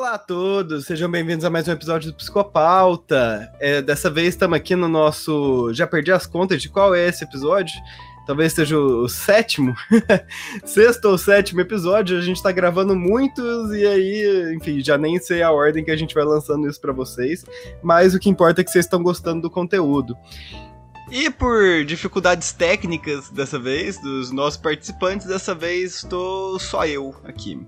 Olá a todos, sejam bem-vindos a mais um episódio do Psicopauta. É, dessa vez estamos aqui no nosso. Já perdi as contas de qual é esse episódio. Talvez seja o, sétimo, sexto ou sétimo episódio. A gente está gravando muitos e aí, enfim, já nem sei a ordem que a gente vai lançando isso para vocês. Mas o que importa é que vocês estão gostando do conteúdo. E por dificuldades técnicas dessa vez, dos nossos participantes, dessa vez estou só eu aqui.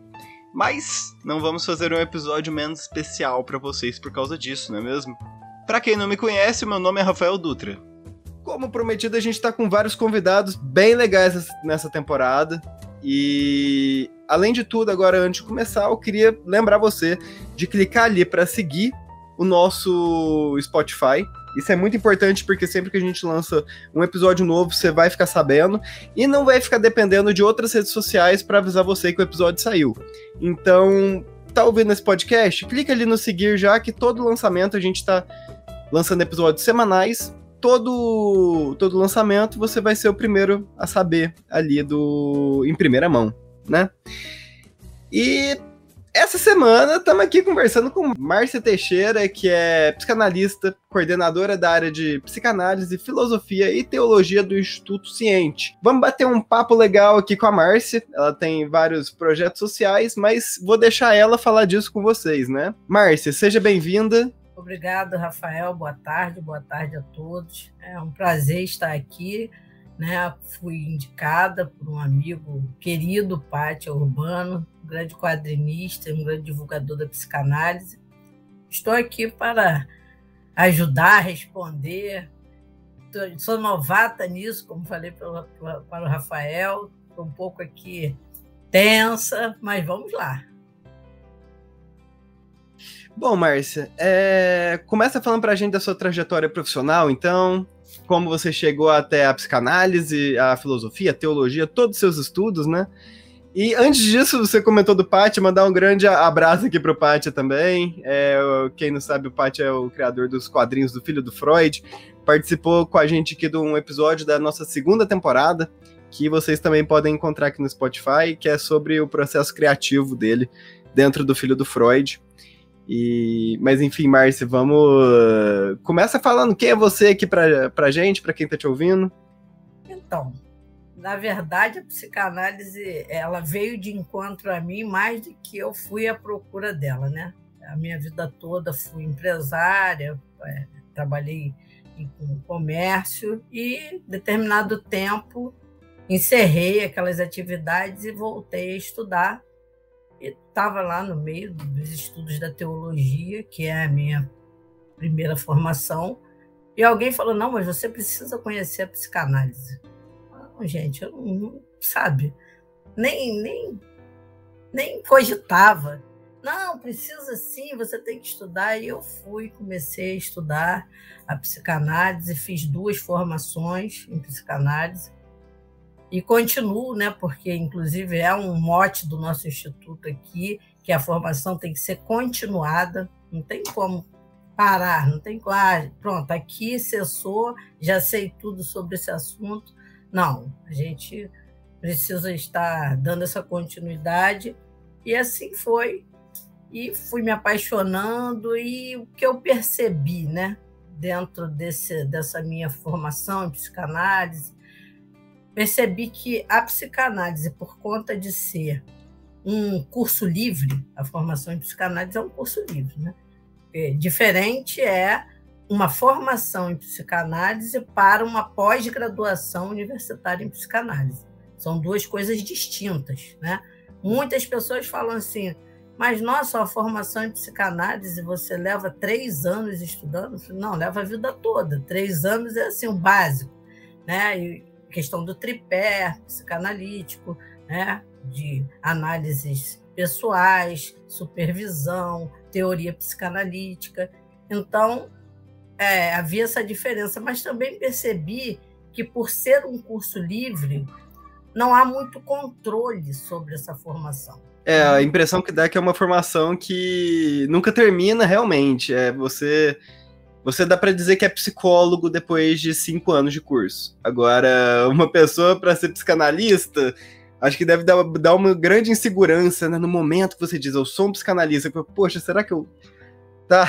Mas não vamos fazer um episódio menos especial para vocês por causa disso, não é mesmo? Para quem não me conhece, meu nome é Rafael Dutra. Como prometido, a gente tá com vários convidados bem legais nessa temporada. E além de tudo, agora antes de começar, eu queria lembrar você de clicar ali para seguir o nosso Spotify isso é muito importante porque sempre que a gente lança um episódio novo, você vai ficar sabendo e não vai ficar dependendo de outras redes sociais para avisar você que o episódio saiu. Então, tá ouvindo esse podcast? Clica ali no seguir já que todo lançamento a gente tá lançando episódios semanais. Todo todo lançamento você vai ser o primeiro a saber ali do em primeira mão, né? E essa semana estamos aqui conversando com Márcia Teixeira, que é psicanalista, coordenadora da área de psicanálise, filosofia e teologia do Instituto Ciente. Vamos bater um papo legal aqui com a Márcia. Ela tem vários projetos sociais, mas vou deixar ela falar disso com vocês, né? Márcia, seja bem-vinda. Obrigado, Rafael. Boa tarde, boa tarde a todos. É um prazer estar aqui. Né? Fui indicada por um amigo querido, Pátia Urbano, grande quadrinista, um grande divulgador da psicanálise. Estou aqui para ajudar, responder. Sou novata nisso, como falei para, o Rafael. Estou um pouco aqui tensa, mas vamos lá. Bom, Márcia, é... começa falando para a gente da sua trajetória profissional, então, como você chegou até a psicanálise, a filosofia, a teologia, todos os seus estudos, né? E antes disso, você comentou do Pátio, mandar um grande abraço aqui pro Pátio também. É, quem não sabe, o Pátio é o criador dos quadrinhos do Filho do Freud. Participou com a gente aqui de um episódio da nossa segunda temporada, que vocês também podem encontrar aqui no Spotify, que é sobre o processo criativo dele dentro do Filho do Freud. E, mas enfim, Márcia, vamos. Começa falando quem é você aqui pra, pra gente, pra quem tá te ouvindo. Então, na verdade, a psicanálise ela veio de encontro a mim mais do que eu fui à procura dela, né? A minha vida toda fui empresária, é, trabalhei em comércio e, determinado tempo, encerrei aquelas atividades e voltei a estudar. Estava lá no meio dos estudos da teologia, que é a minha primeira formação, e alguém falou: não, mas você precisa conhecer a psicanálise gente, eu não, sabe, nem, nem, nem cogitava. Não, precisa sim, você tem que estudar. E eu fui, comecei a estudar a psicanálise, fiz duas formações em psicanálise e continuo, né? Porque inclusive é um mote do nosso instituto aqui que a formação tem que ser continuada, não tem como parar, não tem como, ah, pronto, aqui cessou, já sei tudo sobre esse assunto, não, a gente precisa estar dando essa continuidade. E assim foi. E fui me apaixonando, e o que eu percebi, né, dentro desse, dessa minha formação em psicanálise, percebi que a psicanálise, por conta de ser um curso livre, a formação em psicanálise é um curso livre, né? É, diferente é uma formação em psicanálise para uma pós-graduação universitária em psicanálise. São duas coisas distintas, né? Muitas pessoas falam assim, mas nossa, a formação em psicanálise você leva três anos estudando? Não, leva a vida toda. Três anos é assim o básico, né? E questão do tripé psicanalítico, né? De análises pessoais, supervisão, teoria psicanalítica. Então, é, havia essa diferença, mas também percebi que, por ser um curso livre, não há muito controle sobre essa formação. É, a impressão que dá é que é uma formação que nunca termina realmente. É você. Você dá para dizer que é psicólogo depois de cinco anos de curso. Agora, uma pessoa para ser psicanalista, acho que deve dar, uma grande insegurança né, no momento que você diz, eu sou um psicanalista. Poxa, será que eu. Tá.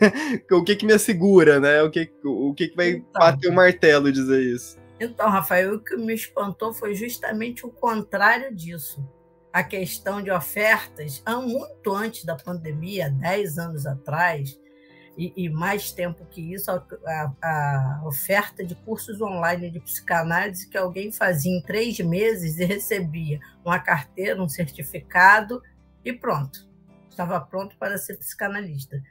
o que que me assegura, né? O que, o que, que vai então, bater o martelo dizer isso? Então, Rafael, o que me espantou foi justamente o contrário disso. A questão de ofertas, muito antes da pandemia, 10 anos atrás, e, e mais tempo que isso, a, a, a, oferta de cursos online de psicanálise que alguém fazia em três meses e recebia uma carteira, um certificado e pronto. Estava pronto para ser psicanalista.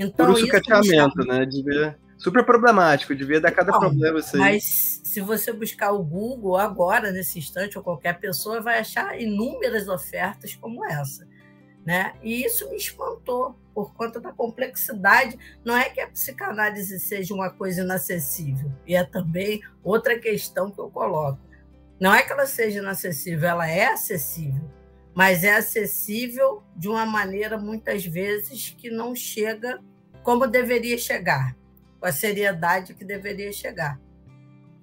Então, Por isso cateamento, né? Devia... Super problemático, devia dar cada Não, problema isso aí. Mas se você buscar o Google agora, nesse instante, ou qualquer pessoa, vai achar inúmeras ofertas como essa. Né? E isso me espantou por conta da complexidade. Não é que a psicanálise seja uma coisa inacessível, e é também outra questão que eu coloco. Não é que ela seja inacessível, ela é acessível, mas é acessível de uma maneira muitas vezes que não chega como deveria chegar, com a seriedade que deveria chegar.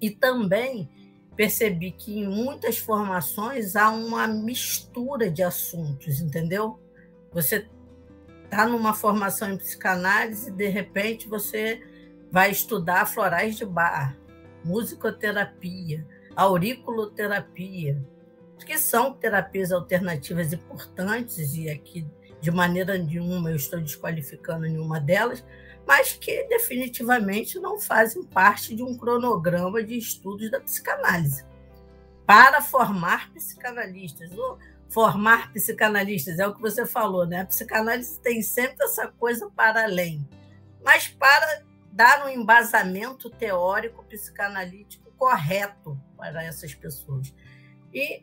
E também percebi que em muitas formações há uma mistura de assuntos, entendeu? Você está numa formação em psicanálise e de repente você vai estudar florais de bar, musicoterapia, auriculoterapia, que são terapias alternativas importantes e aqui de maneira nenhuma eu estou desqualificando nenhuma delas, mas que definitivamente não fazem parte de um cronograma de estudos da psicanálise. Para formar psicanalistas, formar psicanalistas, é o que você falou, né? A psicanálise tem sempre essa coisa para além, mas para dar um embasamento teórico psicanalítico correto para essas pessoas. E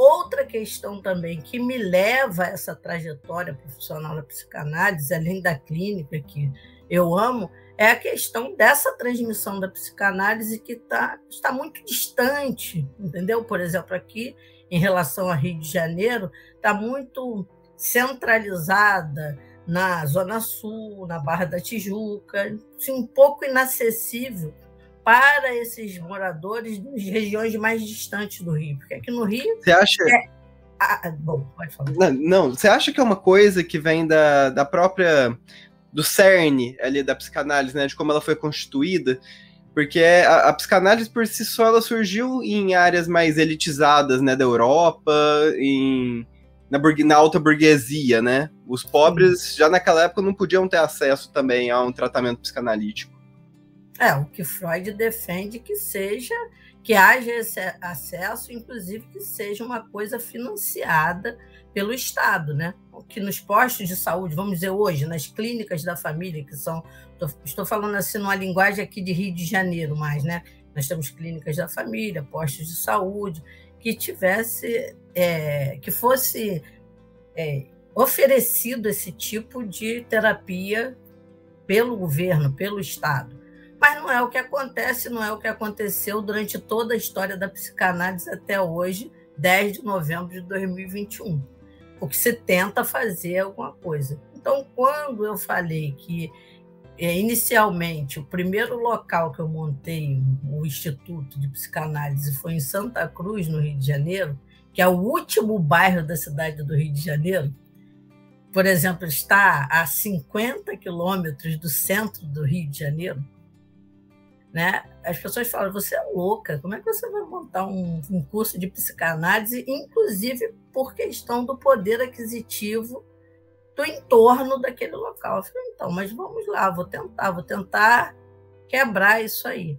outra questão também que me leva a essa trajetória profissional da psicanálise, além da clínica que eu amo, é a questão dessa transmissão da psicanálise que tá, está muito distante, entendeu? Por exemplo, aqui em relação a Rio de Janeiro está muito centralizada na Zona Sul, na Barra da Tijuca, assim, um pouco inacessível para esses moradores das regiões mais distantes do Rio. Porque aqui no Rio. Você acha. É... Ah, bom, pode falar. Não, não, você acha que é uma coisa que vem da, da própria. do cerne ali da psicanálise, né? De como ela foi constituída porque a, a, psicanálise por si só ela surgiu em áreas mais elitizadas, né, da Europa, em, na, na alta burguesia, né? Os pobres já naquela época não podiam ter acesso também a um tratamento psicanalítico. É, o que Freud defende que seja, que haja esse acesso, inclusive que seja uma coisa financiada pelo Estado, né? Que nos postos de saúde, vamos dizer hoje, nas clínicas da família, que são estou falando assim numa linguagem aqui de Rio de Janeiro, mais, né? Nós temos clínicas da família, postos de saúde, que tivesse, é, que fosse é, oferecido esse tipo de terapia pelo governo, pelo Estado. Mas não é o que acontece, não é o que aconteceu durante toda a história da psicanálise até hoje, 10 de novembro de 2021. O que se tenta fazer é alguma coisa. Então, quando eu falei que é, inicialmente, o primeiro local que eu montei o Instituto de Psicanálise foi em Santa Cruz, no Rio de Janeiro, que é o último bairro da cidade do Rio de Janeiro. Por exemplo, está a 50 quilômetros do centro do Rio de Janeiro. Né? As pessoas falam: você é louca, como é que você vai montar um, um curso de psicanálise, inclusive por questão do poder aquisitivo do entorno daquele local. Eu falei, então, mas vamos lá, vou tentar, vou tentar quebrar isso aí.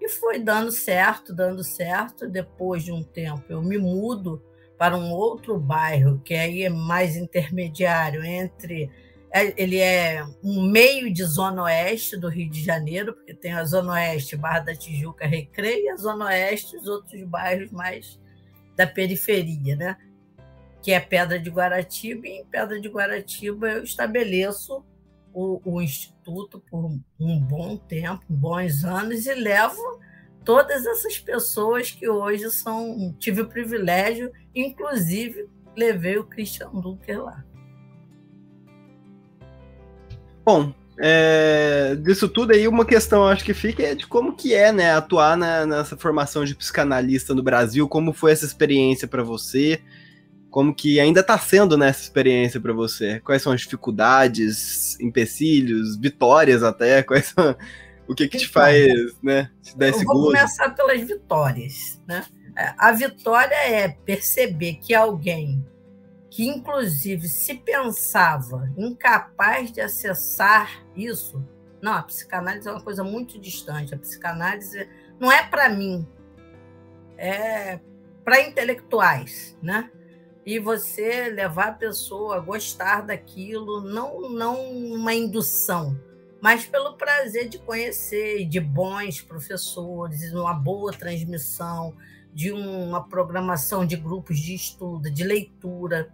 E foi dando certo, dando certo. Depois de um tempo, eu me mudo para um outro bairro, que aí é mais intermediário entre. É, ele é um meio de zona oeste do Rio de Janeiro, porque tem a zona oeste, Barra da Tijuca, Recreio, e a zona oeste, os outros bairros mais da periferia, né? que é Pedra de Guaratiba, e em Pedra de Guaratiba eu estabeleço o, o Instituto por um bom tempo, bons anos, e levo todas essas pessoas que hoje são. Tive o privilégio, inclusive levei o Christian Dunker lá. Bom, é, disso tudo aí, uma questão acho que fica é de como que é, né, atuar na, nessa formação de psicanalista no Brasil, como foi essa experiência para você, como que ainda está sendo nessa né, experiência para você, quais são as dificuldades, empecilhos, vitórias até, quais são, o que que te então, faz, né, te dar esse gosto? Vou começar pelas vitórias, né? A vitória é perceber que alguém que inclusive se pensava incapaz de acessar isso, não, a psicanálise é uma coisa muito distante. A psicanálise não é para mim, é para intelectuais, né? E você levar a pessoa a gostar daquilo, não, não uma indução, mas pelo prazer de conhecer, de bons professores, uma boa transmissão, de uma programação de grupos de estudo, de leitura.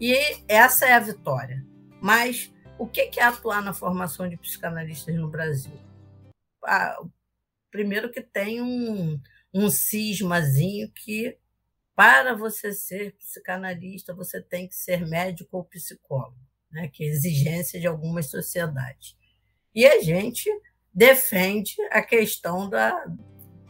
E essa é a vitória. Mas o que é atuar na formação de psicanalistas no Brasil? Ah, primeiro que tem um, um cismazinho que para você ser psicanalista, você tem que ser médico ou psicólogo, né? que é exigência de algumas sociedades. E a gente defende a questão da,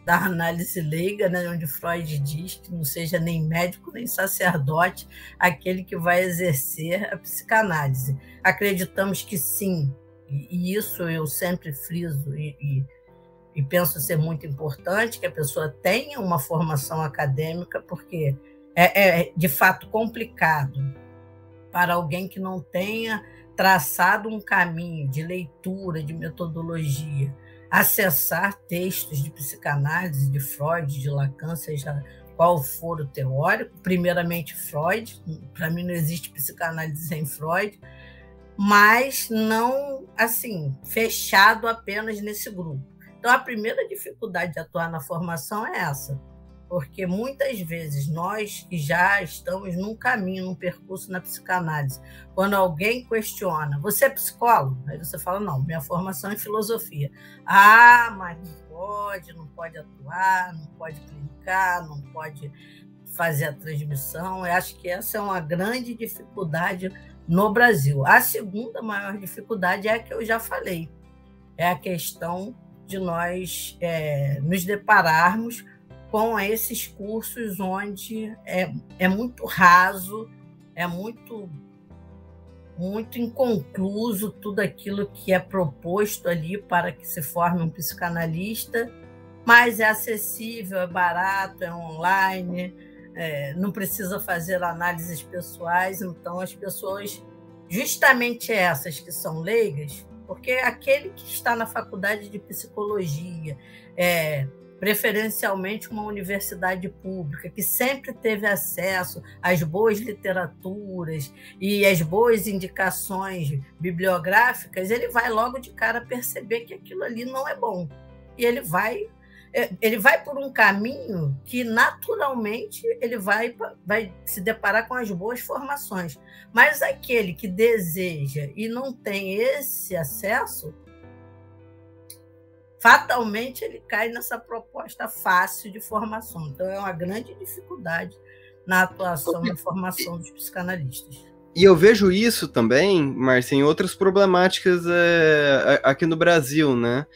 da análise leiga, né, onde Freud diz que não seja nem médico nem sacerdote aquele que vai exercer a psicanálise. Acreditamos que sim, e isso eu sempre friso e, e, e penso ser muito importante que a pessoa tenha uma formação acadêmica, porque é, é de fato complicado para alguém que não tenha traçado um caminho de leitura, de metodologia acessar textos de psicanálise de Freud, de Lacan, seja qual for o teórico. Primeiramente, Freud, para mim não existe psicanálise sem Freud, mas não assim, fechado apenas nesse grupo. Então, a primeira dificuldade de atuar na formação é essa porque muitas vezes nós que já estamos num caminho, num percurso na psicanálise, quando alguém questiona, você é psicólogo? Aí você fala, não, minha formação é filosofia. Ah, mas não pode, não pode atuar, não pode clicar, não pode fazer a transmissão. Eu acho que essa é uma grande dificuldade no Brasil. A segunda maior dificuldade é a que eu já falei, é a questão de nós é, nos depararmos com esses cursos onde é, é muito raso, é muito muito inconcluso tudo aquilo que é proposto ali para que se forme um psicanalista, mas é acessível, é barato, é online, é, não precisa fazer análises pessoais, então as pessoas, justamente essas que são leigas, porque aquele que está na faculdade de psicologia, é, preferencialmente uma universidade pública, que sempre teve acesso às boas literaturas e às boas indicações bibliográficas, ele vai logo de cara perceber que aquilo ali não é bom. E ele vai é, ele vai por um caminho que naturalmente ele vai, vai se deparar com as boas formações. Mas aquele que deseja e não tem esse acesso, fatalmente ele cai nessa proposta fácil de formação. Então, é uma grande dificuldade na atuação e formação dos psicanalistas. E eu vejo isso também, Márcia, em outras problemáticas é, aqui no Brasil, né?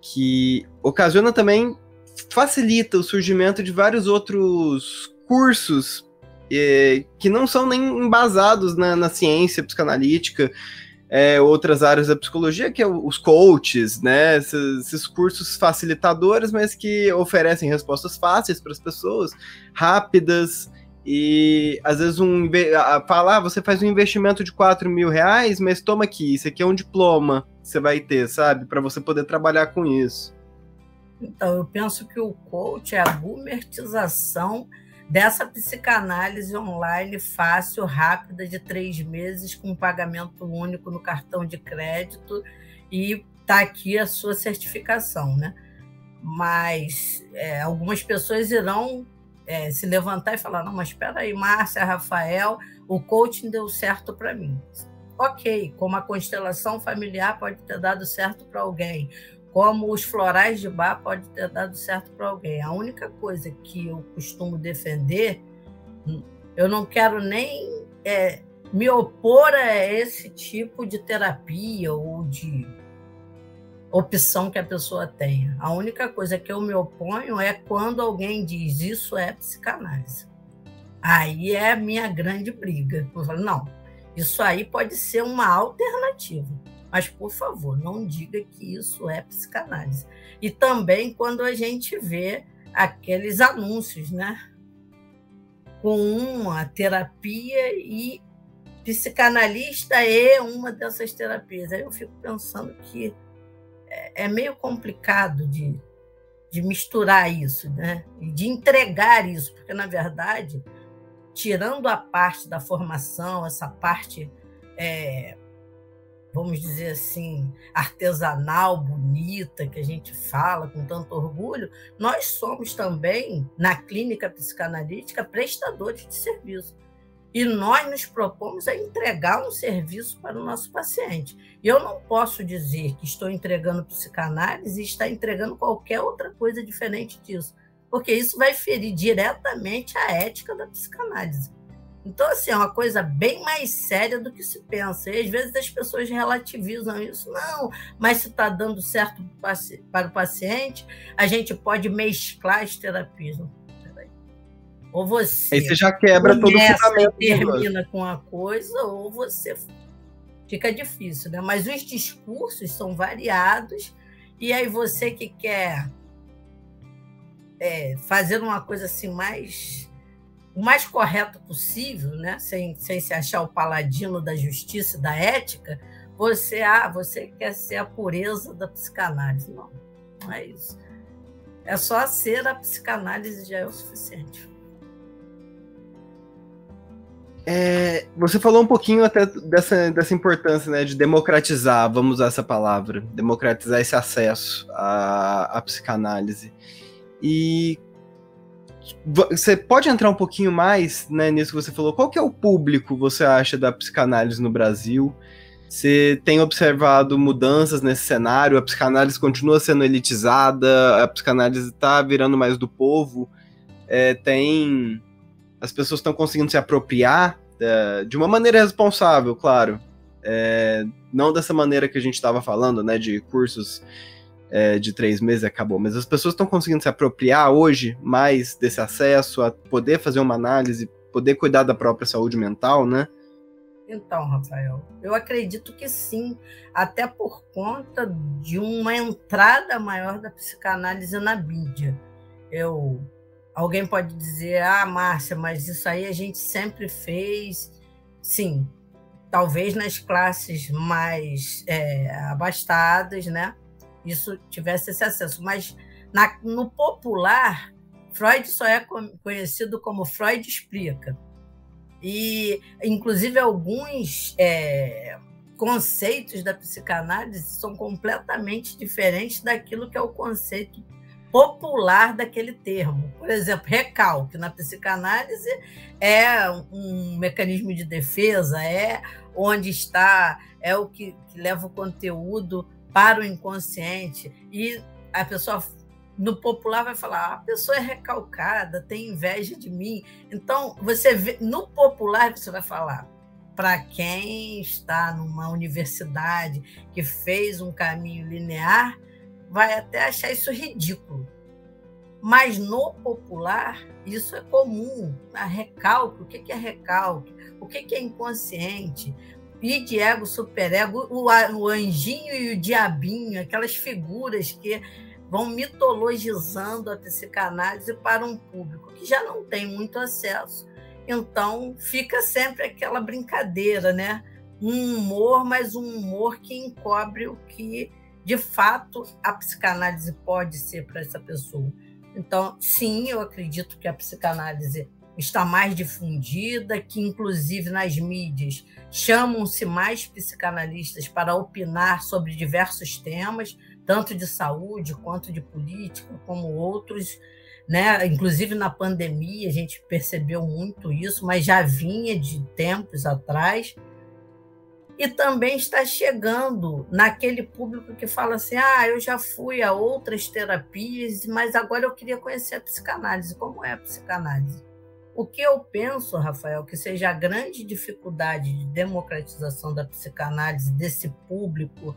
Que ocasiona também, facilita o surgimento de vários outros cursos é, que não são nem embasados na, na ciência psicanalítica, é, outras áreas da psicologia, que é os coaches, né? Esses, esses, cursos facilitadores, mas que oferecem respostas fáceis para as pessoas, rápidas, e às vezes um falar, ah, você faz um investimento de 4 mil reais, mas toma aqui, isso aqui é um diploma que você vai ter, sabe? Para você poder trabalhar com isso. Então, eu penso que o coach é a gumertização dessa psicanálise online fácil, rápida, de três meses, com pagamento único no cartão de crédito, e está aqui a sua certificação, né? Mas é, algumas pessoas irão é, se levantar e falar: não, mas espera aí, Márcia, Rafael, o coaching deu certo para mim. Ok, como a constelação familiar pode ter dado certo para alguém, como os florais de bar pode ter dado certo para alguém. A única coisa que eu costumo defender, eu não quero nem é, me opor a esse tipo de terapia ou de opção que a pessoa tenha. A única coisa que eu me oponho é quando alguém diz isso é psicanálise. Aí é a minha grande briga. Eu falo, não, isso aí pode ser uma alternativa. Mas, por favor, não diga que isso é psicanálise. E também quando a gente vê aqueles anúncios, né? Com uma terapia e psicanalista é uma dessas terapias. Aí eu fico pensando que é, é meio complicado de, de misturar isso, né? E de entregar isso, porque, na verdade, tirando a parte da formação, essa parte, é, vamos dizer assim, artesanal, bonita, que a gente fala com tanto orgulho, nós somos também, na clínica psicanalítica, prestadores de serviço. E nós nos propomos a entregar um serviço para o nosso paciente. E eu não posso dizer que estou entregando psicanálise e estar entregando qualquer outra coisa diferente disso, porque isso vai ferir diretamente a ética da psicanálise. Então, assim, é uma coisa bem mais séria do que se pensa. E às vezes as pessoas relativizam isso. Não, mas se está dando certo para o paciente, a gente pode mesclar as terapias. Ou você. Aí você já quebra todo o fundamento. E termina com a coisa, ou você. Fica difícil, né? Mas os discursos são variados, e aí você que quer é, fazer uma coisa assim mais o mais correto possível, né? sem, sem se achar o paladino da justiça e da ética, você, ah, você quer ser a pureza da psicanálise. Não, não é isso. É só ser a psicanálise já é o suficiente. É, você falou um pouquinho até dessa, dessa importância né, de democratizar, vamos usar essa palavra, democratizar esse acesso à, à psicanálise. E você pode entrar um pouquinho mais né, nisso que você falou? Qual que é o público, você acha, da psicanálise no Brasil? Você tem observado mudanças nesse cenário? A psicanálise continua sendo elitizada? A psicanálise está virando mais do povo? É, tem as pessoas estão conseguindo se apropriar é, de uma maneira responsável, claro. É, não dessa maneira que a gente estava falando, né, de cursos é, de três meses acabou, mas as pessoas estão conseguindo se apropriar hoje mais desse acesso a poder fazer uma análise, poder cuidar da própria saúde mental, né? Então, Rafael, eu acredito que sim, até por conta de uma entrada maior da psicanálise na mídia. Eu Alguém pode dizer, ah, Márcia, mas isso aí a gente sempre fez. Sim, talvez nas classes mais é, abastadas, né? Isso tivesse esse acesso. Mas na, no popular, Freud só é conhecido como Freud explica. E, inclusive, alguns é, conceitos da psicanálise são completamente diferentes daquilo que é o conceito popular daquele termo. Por exemplo, recalque na psicanálise é um mecanismo de defesa, é onde está, é o que, que leva o conteúdo para o inconsciente. E a pessoa no popular vai falar: ah, a pessoa é recalcada, tem inveja de mim. Então, você vê, no popular você vai falar para quem está numa universidade que fez um caminho linear, vai até achar isso ridículo. Mas no popular, isso é comum. A recalque, o que é recalque? O que é inconsciente? De ego, superego, o, o anjinho e o diabinho, aquelas figuras que vão mitologizando a psicanálise para um público que já não tem muito acesso. Então, fica sempre aquela brincadeira, né? Um humor, mas um humor que encobre o que de fato a psicanálise pode ser para essa pessoa. Então, sim, eu acredito que a psicanálise está mais difundida, que inclusive nas mídias chamam-se mais psicanalistas para opinar sobre diversos temas, tanto de saúde quanto de política, como outros. Né? Inclusive na pandemia a gente percebeu muito isso, mas já vinha de tempos atrás e também está chegando naquele público que fala assim: ah, eu já fui a outras terapias, mas agora eu queria conhecer a psicanálise. Como é a psicanálise? O que eu penso, Rafael, que seja a grande dificuldade de democratização da psicanálise desse público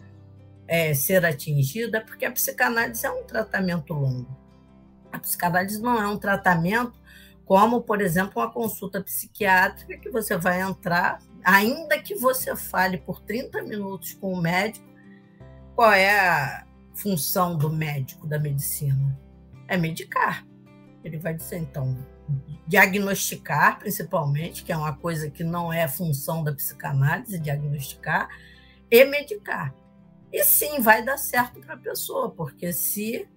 é, ser atingido é porque a psicanálise é um tratamento longo. A psicanálise não é um tratamento como, por exemplo, uma consulta psiquiátrica que você vai entrar, ainda que você fale por 30 minutos com o médico, qual é a função do médico da medicina? É medicar. Ele vai dizer, então, diagnosticar, principalmente, que é uma coisa que não é função da psicanálise, diagnosticar, e medicar. E sim, vai dar certo para a pessoa, porque se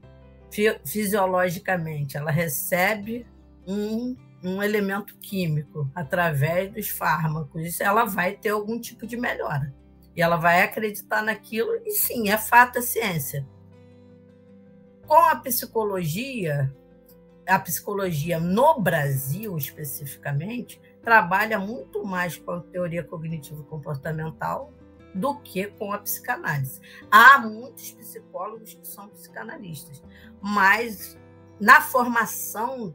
fisiologicamente ela recebe um, um elemento químico através dos fármacos, ela vai ter algum tipo de melhora. E ela vai acreditar naquilo, e sim, é fato, é ciência. Com a psicologia, a psicologia no Brasil especificamente trabalha muito mais com a teoria cognitivo-comportamental do que com a psicanálise. Há muitos psicólogos que são psicanalistas, mas na formação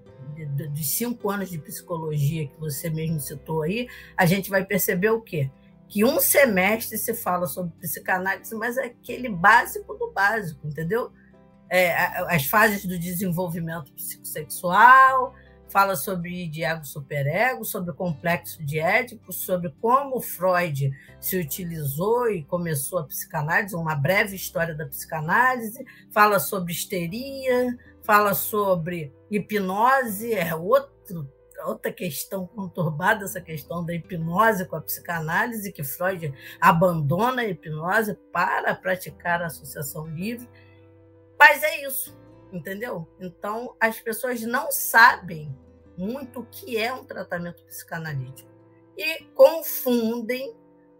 dos cinco anos de psicologia que você mesmo citou aí, a gente vai perceber o quê? Que um semestre se fala sobre psicanálise, mas é aquele básico do básico, entendeu? É, as fases do desenvolvimento psicossexual, fala sobre Diego superego, sobre o complexo de Édipo, sobre como Freud se utilizou e começou a psicanálise, uma breve história da psicanálise, fala sobre histeria, fala sobre hipnose, é outro, outra questão conturbada, essa questão da hipnose com a psicanálise, que Freud abandona a hipnose para praticar a associação livre. Mas é isso entendeu? Então, as pessoas não sabem muito o que é um tratamento psicanalítico e confundem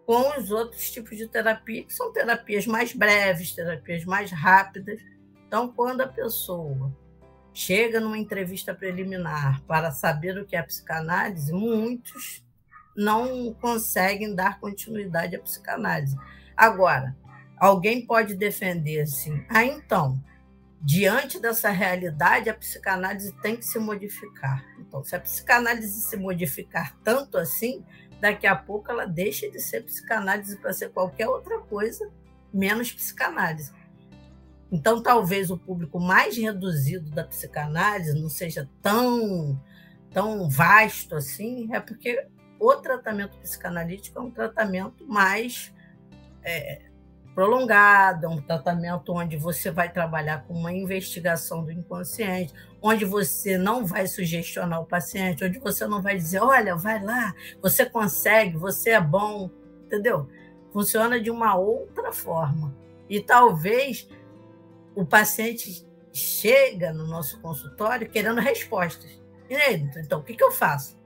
com os outros tipos de terapia, que são terapias mais breves, terapias mais rápidas. Então, quando a pessoa chega numa entrevista preliminar para saber o que é psicanálise, muitos não conseguem dar continuidade à psicanálise. Agora, alguém pode defender assim, ah, então, diante dessa realidade, a psicanálise tem que se modificar. Então, se a psicanálise se modificar tanto assim, daqui a pouco ela deixa de ser psicanálise para ser qualquer outra coisa, menos psicanálise. Então, talvez o público mais reduzido da psicanálise não seja tão, tão vasto assim, é porque o tratamento psicanalítico é um tratamento mais é, prolongada, um tratamento onde você vai trabalhar com uma investigação do inconsciente, onde você não vai sugestionar o paciente, onde você não vai dizer, olha, vai lá, você consegue, você é bom, entendeu? Funciona de uma outra forma. E talvez o paciente chega no nosso consultório querendo respostas. E aí, então, o que, eu faço?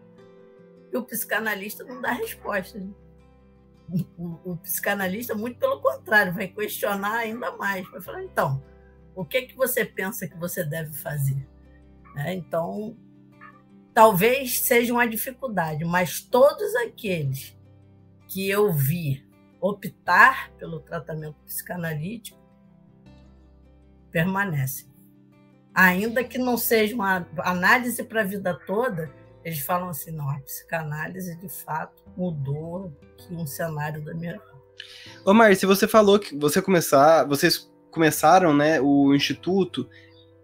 E o psicanalista não dá respostas. Né? O, o, psicanalista, muito pelo contrário, vai questionar ainda mais, vai falar, então, o que, que você pensa que você deve fazer? É, então, talvez seja uma dificuldade, mas todos aqueles que eu vi optar pelo tratamento psicanalítico permanecem. Ainda que não seja uma análise para a vida toda, eles falam assim, não, a psicanálise de fato mudou aqui um cenário da minha vida. Ô se você falou que você começar, vocês começaram, né, o instituto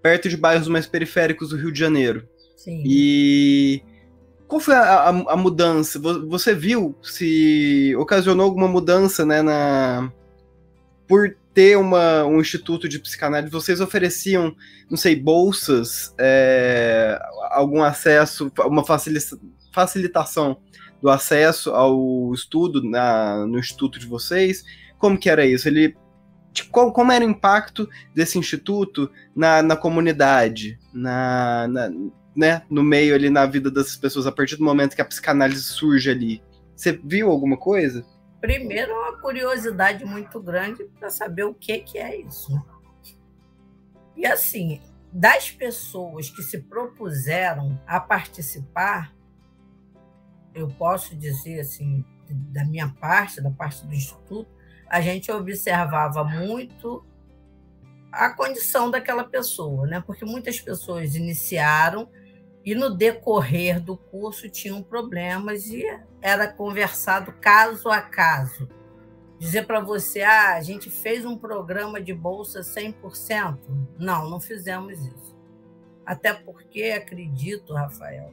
perto de bairros mais periféricos do Rio de Janeiro. Sim. E qual foi a, a, a mudança? Você viu se ocasionou alguma mudança, né, na por ter uma, um instituto de psicanálise, vocês ofereciam, não sei, bolsas, é, algum acesso, uma facilitação do acesso ao estudo na, no instituto de vocês? Como que era isso? Ele, tipo, qual, como era o impacto desse instituto na, na comunidade, na, na, né, no meio ali, na vida das pessoas, a partir do momento que a psicanálise surge ali? Você viu alguma coisa? Primeiro, uma curiosidade muito grande para saber o que, que é isso. E assim, das pessoas que se propuseram a participar, eu posso dizer assim, da minha parte, da parte do Instituto, a gente observava muito a condição daquela pessoa, né? Porque muitas pessoas iniciaram E no decorrer do curso tinham problemas e era conversado caso a caso. Dizer para você, ah, a gente fez um programa de bolsa 100%. Não, não fizemos isso. Até porque acredito, Rafael,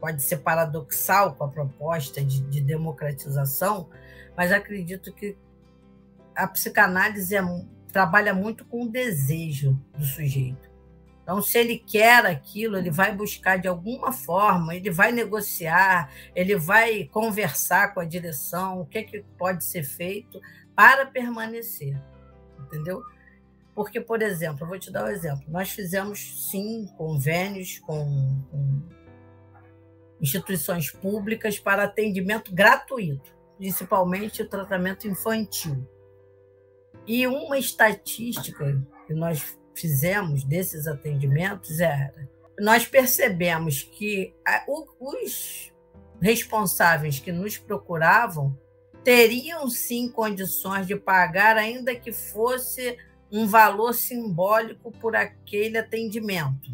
pode ser paradoxal com a proposta de, de democratização, mas acredito que a psicanálise é, trabalha muito com o desejo do sujeito. Então, se ele quer aquilo, ele vai buscar de alguma forma, ele vai negociar, ele vai conversar com a direção, o que, é que pode ser feito para permanecer, entendeu? Porque, por exemplo, eu vou te dar um exemplo. Nós fizemos, sim, convênios com, com instituições públicas para atendimento gratuito, principalmente o tratamento infantil. E uma estatística que nós fizemos desses atendimentos era: nós percebemos que os responsáveis que nos procuravam teriam sim condições de pagar, ainda que fosse um valor simbólico por aquele atendimento.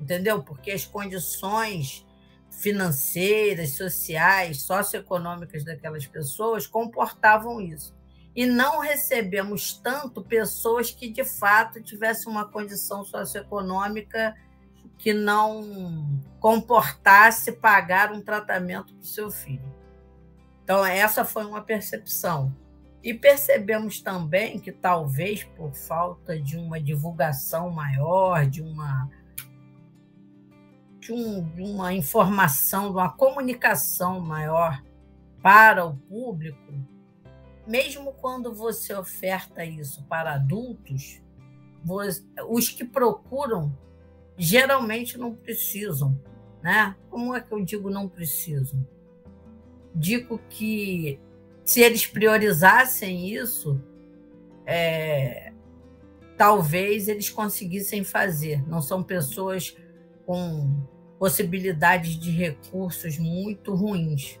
Entendeu? Porque as condições financeiras, sociais, socioeconômicas daquelas pessoas comportavam isso e não recebemos tanto pessoas que de fato tivessem uma condição socioeconômica que não comportasse pagar um tratamento para o seu filho. Então, essa foi uma percepção. E percebemos também que talvez por falta de uma divulgação maior, de uma, de, um, de uma informação, de uma comunicação maior para o público, mesmo quando você oferta isso para adultos, os que procuram geralmente não precisam, né? Como é que eu digo não precisam? Digo que se eles priorizassem isso, é, talvez eles conseguissem fazer. Não são pessoas com possibilidades de recursos muito ruins.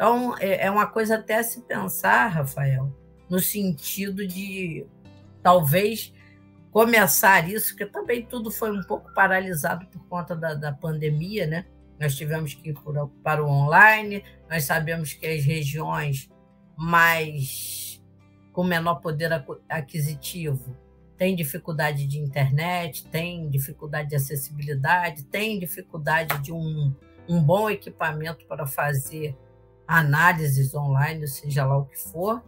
Então, é, uma coisa até a se pensar, Rafael, no sentido de talvez começar isso, porque também tudo foi um pouco paralisado por conta da, da pandemia, né? Nós tivemos que ir para o online, nós sabemos que as regiões mais com menor poder aquisitivo têm dificuldade de internet, têm dificuldade de acessibilidade, têm dificuldade de um, um bom equipamento para fazer análises online, seja lá o que for,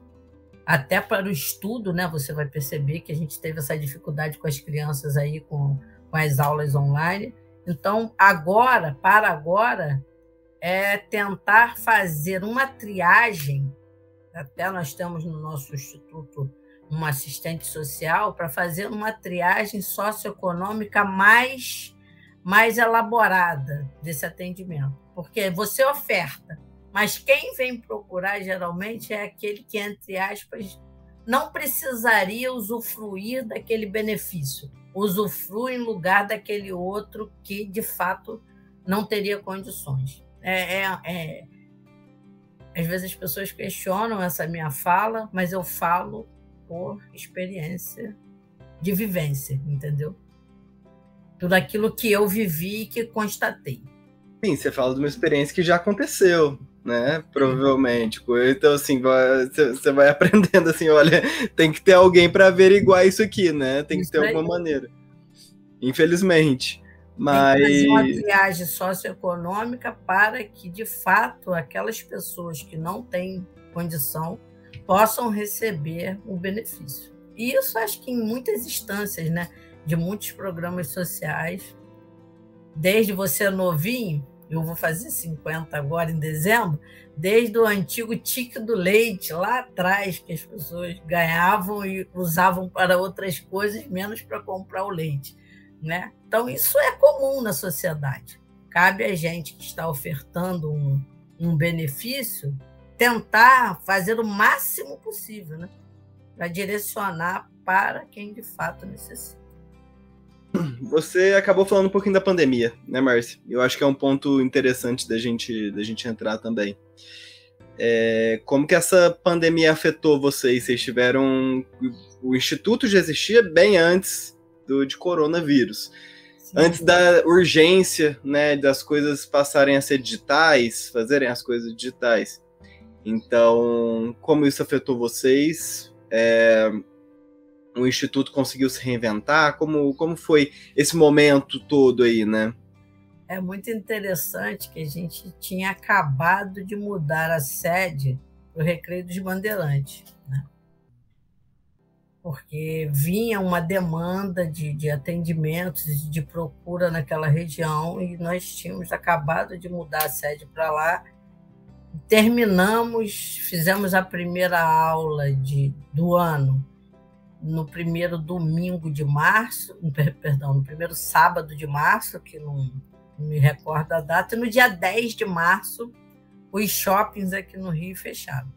até para o estudo, né? Você vai perceber que a gente teve essa dificuldade com as crianças aí com, com as aulas online. Então, agora, para agora, é tentar fazer uma triagem. Até nós temos no nosso instituto uma assistente social para fazer uma triagem socioeconômica mais mais elaborada desse atendimento, porque você oferta mas quem vem procurar geralmente é aquele que, entre aspas, não precisaria usufruir daquele benefício, usufrui em lugar daquele outro que, de fato, não teria condições. É, é, é... Às vezes as pessoas questionam essa minha fala, mas eu falo por experiência de vivência, entendeu? Tudo aquilo que eu vivi e que constatei. Sim, você fala de uma experiência que já aconteceu, né? Provavelmente. Então, assim, você vai aprendendo assim, olha, tem que ter alguém para averiguar isso aqui, né? Tem que ter alguma maneira. Infelizmente. Mas. Tem uma viagem socioeconômica para que, de fato, aquelas pessoas que não têm condição possam receber o benefício. E isso acho que em muitas instâncias, né? De muitos programas sociais, desde você novinho, eu vou fazer 50 agora em dezembro, desde o antigo tique do leite, lá atrás, que as pessoas ganhavam e usavam para outras coisas, menos para comprar o leite. Né? Então, isso é comum na sociedade. Cabe a gente que está ofertando um, um benefício tentar fazer o máximo possível né? para direcionar para quem de fato necessita. Você acabou falando um pouquinho da pandemia, né, Márcia? Eu acho que é um ponto interessante da gente, da gente entrar também. É, como que essa pandemia afetou vocês? Vocês tiveram. O Instituto já existia bem antes do, de coronavírus. antes da urgência, né, das coisas passarem a ser digitais, fazerem as coisas digitais. Então, como isso afetou vocês? É, o Instituto conseguiu se reinventar? Como, como foi esse momento todo aí, né? É muito interessante que a gente tinha acabado de mudar a sede para o Recreio dos Bandeirantes. Né? porque vinha uma demanda de, de atendimentos, de procura naquela região, e nós tínhamos acabado de mudar a sede para lá. Terminamos, fizemos a primeira aula de, do ano no primeiro domingo de março, perdão, no primeiro sábado de março, que não, me recordo a data, e no dia 10 de março, os shoppings aqui no Rio fecharam.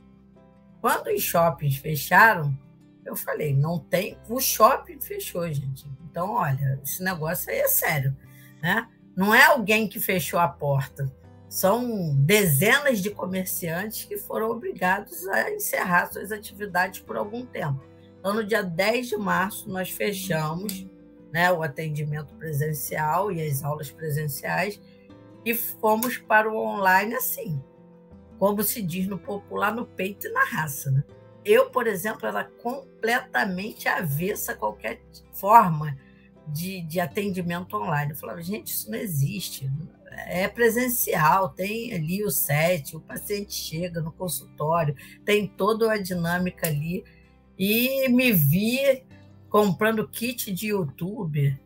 Quando os shoppings fecharam, eu falei, não tem. O shopping fechou, gente. Então, olha, esse negócio aí é sério. Né? Não é alguém que fechou a porta. São dezenas de comerciantes que foram obrigados a encerrar suas atividades por algum tempo. Então, no dia 10 de março, nós fechamos né, o atendimento presencial e as aulas presenciais e fomos para o online assim, como se diz no popular, no peito e na raça. Né? Eu, por exemplo, era completamente avessa a qualquer forma de, de atendimento online. Eu falava, gente, isso não existe. É presencial, tem ali o set, o paciente chega no consultório, tem toda a dinâmica ali. E me vi comprando kit de YouTube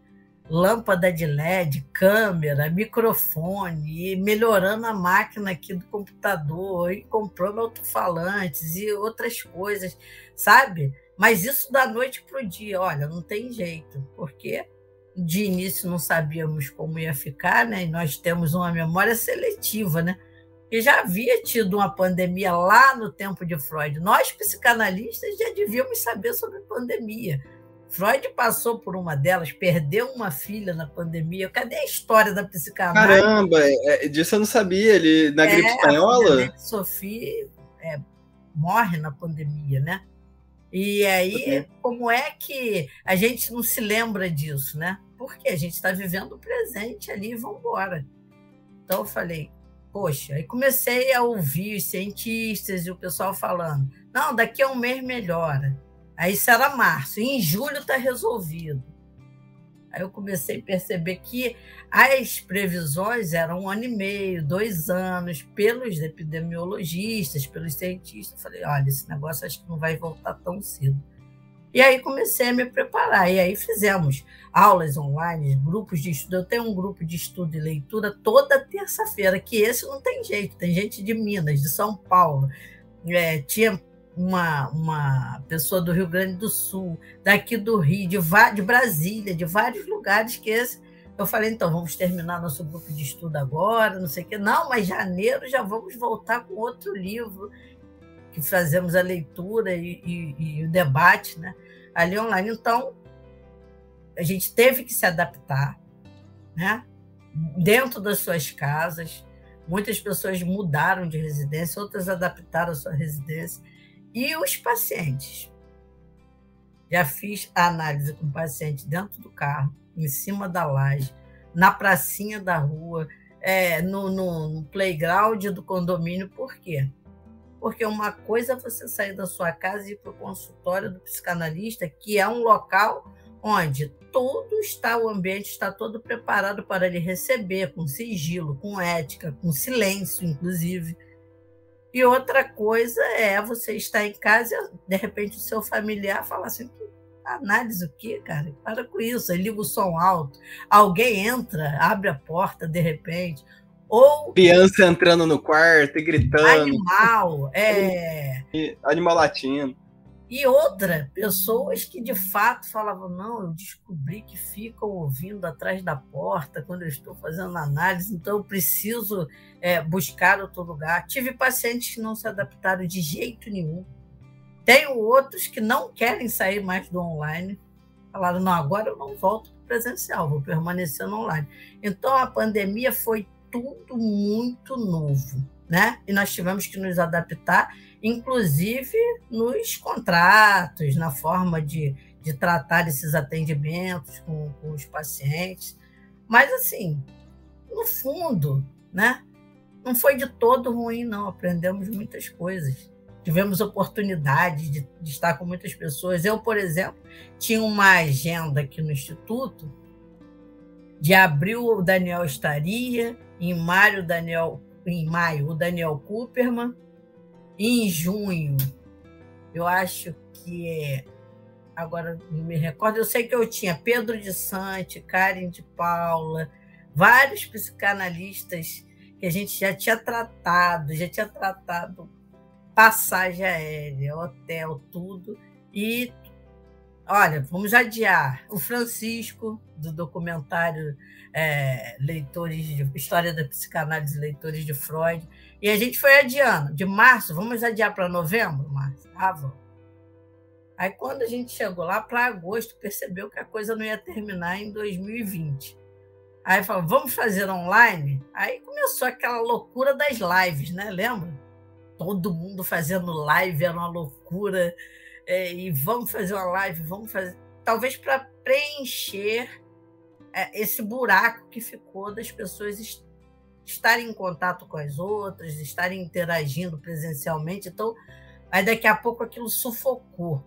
lâmpada de LED, câmera, microfone, e melhorando a máquina aqui do computador, e comprando alto-falantes e outras coisas, sabe? Mas isso da noite para o dia, olha, não tem jeito, porque de início não sabíamos como ia ficar, né? E nós temos uma memória seletiva, né? E já havia tido uma pandemia lá no tempo de Freud. Nós, psicanalistas, já devíamos saber sobre pandemia Freud passou por uma delas, perdeu uma filha na pandemia. Cadê a história da psicanálise? Caramba, é, é disso eu não sabia. Ele na é, gripe espanhola? A Sophie é, morre na pandemia, né? E aí, como é que a gente não se lembra disso, né? Porque a gente está vivendo o presente ali e vamos embora. Então eu falei, poxa, aí comecei a ouvir os cientistas e o pessoal falando, não, daqui a um mês melhora. Aí isso era março. em julho está resolvido. Aí eu comecei a perceber que as previsões eram um ano e meio, dois anos, pelos epidemiologistas, pelos cientistas. Eu falei, olha, esse negócio acho que não vai voltar tão cedo. E aí comecei a me preparar. E aí fizemos aulas online, grupos de estudo. Eu tenho um grupo de estudo e leitura toda terça-feira, que esse não tem jeito. Tem gente de Minas, de São Paulo. É, tinha uma, uma pessoa do Rio Grande do Sul, daqui do Rio, de, de Brasília, de vários lugares que esse. Eu falei, então, vamos terminar nosso grupo de estudo agora, não sei o quê. Não, mas janeiro já vamos voltar com outro livro, que fazemos a leitura e, e, e o debate né, ali online. Então, a gente teve que se adaptar, né? dentro das suas casas. Muitas pessoas mudaram de residência, outras adaptaram a sua residência. E os pacientes? Já fiz a análise com o paciente dentro do carro, em cima da laje, na pracinha da rua, é, no, no, no playground do condomínio. Por quê? Porque uma coisa é você sair da sua casa e ir para o consultório do psicanalista, que é um local onde todo está, o ambiente está todo preparado para lhe receber, com sigilo, com ética, com silêncio, inclusive. E outra coisa é você estar em casa e, de repente, o seu familiar fala assim: análise o quê, cara? Para com isso. Aí liga o som alto. Alguém entra, abre a porta de repente. Ou. Criança entrando no quarto e gritando. Animal, é. Animal latino. E outra, pessoas que de fato falavam: não, eu descobri que ficam ouvindo atrás da porta quando eu estou fazendo análise, então eu preciso é, buscar outro lugar. Tive pacientes que não se adaptaram de jeito nenhum. Tenho outros que não querem sair mais do online. Falaram: não, agora eu não volto para o presencial, vou permanecer no online. Então a pandemia foi tudo muito novo, né? E nós tivemos que nos adaptar inclusive nos contratos, na forma de, de tratar esses atendimentos com, com os pacientes. Mas, assim, no fundo, né? Não foi de todo ruim, não. Aprendemos muitas coisas. Tivemos oportunidade de, de estar com muitas pessoas. Eu, por exemplo, tinha uma agenda aqui no Instituto. De abril, o Daniel estaria. Em maio, Daniel, em maio, o Daniel Cooperman. Em junho, eu acho que é agora não me recordo, eu sei que eu tinha Pedro de Sante, Karen de Paula, vários psicanalistas que a gente já tinha tratado, já tinha tratado passagem aérea, hotel, tudo. E olha, vamos adiar. O Francisco, do documentário é, Leitores de História da Psicanálise Leitores de Freud. E a gente foi adiando. De março, vamos adiar para novembro, Márcio? Ah, vamos. Aí, quando a gente chegou lá para agosto, percebeu que a coisa não ia terminar em 2020. Aí falou, vamos fazer online? Aí começou aquela loucura das lives, né? Lembra? Todo mundo fazendo live, era uma loucura. É, e vamos fazer uma live, vamos fazer. Talvez para preencher é, esse buraco que ficou das pessoas est estarem em contato com as outras, estarem interagindo presencialmente. Então, aí daqui a pouco aquilo sufocou.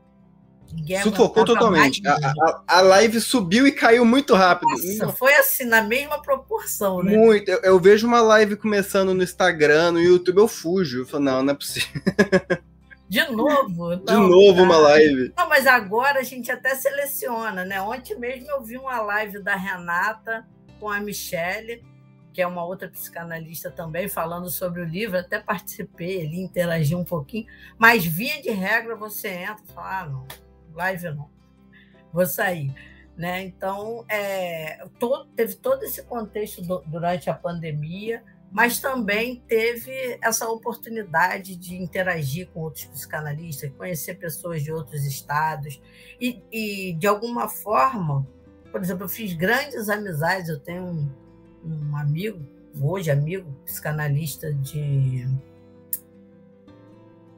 Sufocou totalmente. A, a, a, live subiu e caiu muito rápido. Nossa, foi assim, na mesma proporção, né? Muito. Eu, eu, vejo uma live começando no Instagram, no YouTube, eu fujo. Eu falo, não, não é possível. De novo? De novo uma live. Não, mas agora a gente até seleciona, né? Ontem mesmo eu vi uma live da Renata com a Michelle, que é uma outra psicanalista também, falando sobre o livro. Até participei ali, interagi um pouquinho. Mas, via de regra, você entra e fala: ah, não, live não, vou sair. Né? Então, é, todo, teve todo esse contexto do, durante a pandemia, mas também teve essa oportunidade de interagir com outros psicanalistas, conhecer pessoas de outros estados e, e de alguma forma, por exemplo, eu fiz grandes amizades. Eu tenho um, um amigo, hoje amigo, psicanalista de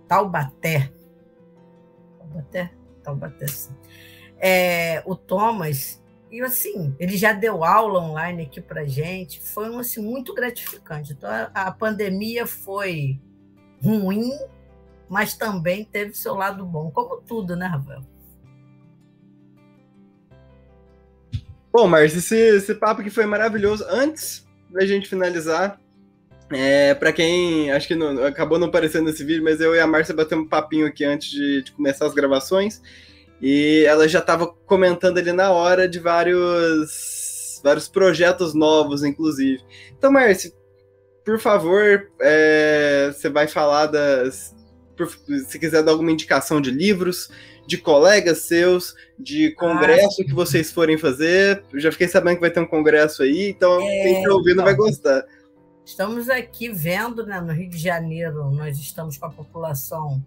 Taubaté. Taubaté? Taubaté, sim. É, o Thomas, e assim, ele já deu aula online aqui para gente, foi assim, muito gratificante. Então, a, a pandemia foi ruim, mas também teve seu lado bom, como tudo, né, Rafael? Bom, Márcio, esse, esse papo que foi maravilhoso. Antes da gente finalizar, é, para quem acho que não, acabou não aparecendo nesse vídeo, mas eu e a Márcia batemos um papinho aqui antes de, de começar as gravações. E ela já estava comentando ali na hora de vários, vários projetos novos, inclusive. Então, Márcia, por favor, é, você vai falar das. Por, se quiser dar alguma indicação de livros, de colegas seus, de congresso ah, que vocês forem fazer. Eu já fiquei sabendo que vai ter um congresso aí, então é, quem está ouvindo então, vai gostar. Estamos aqui vendo, né, no Rio de Janeiro, nós estamos com a população,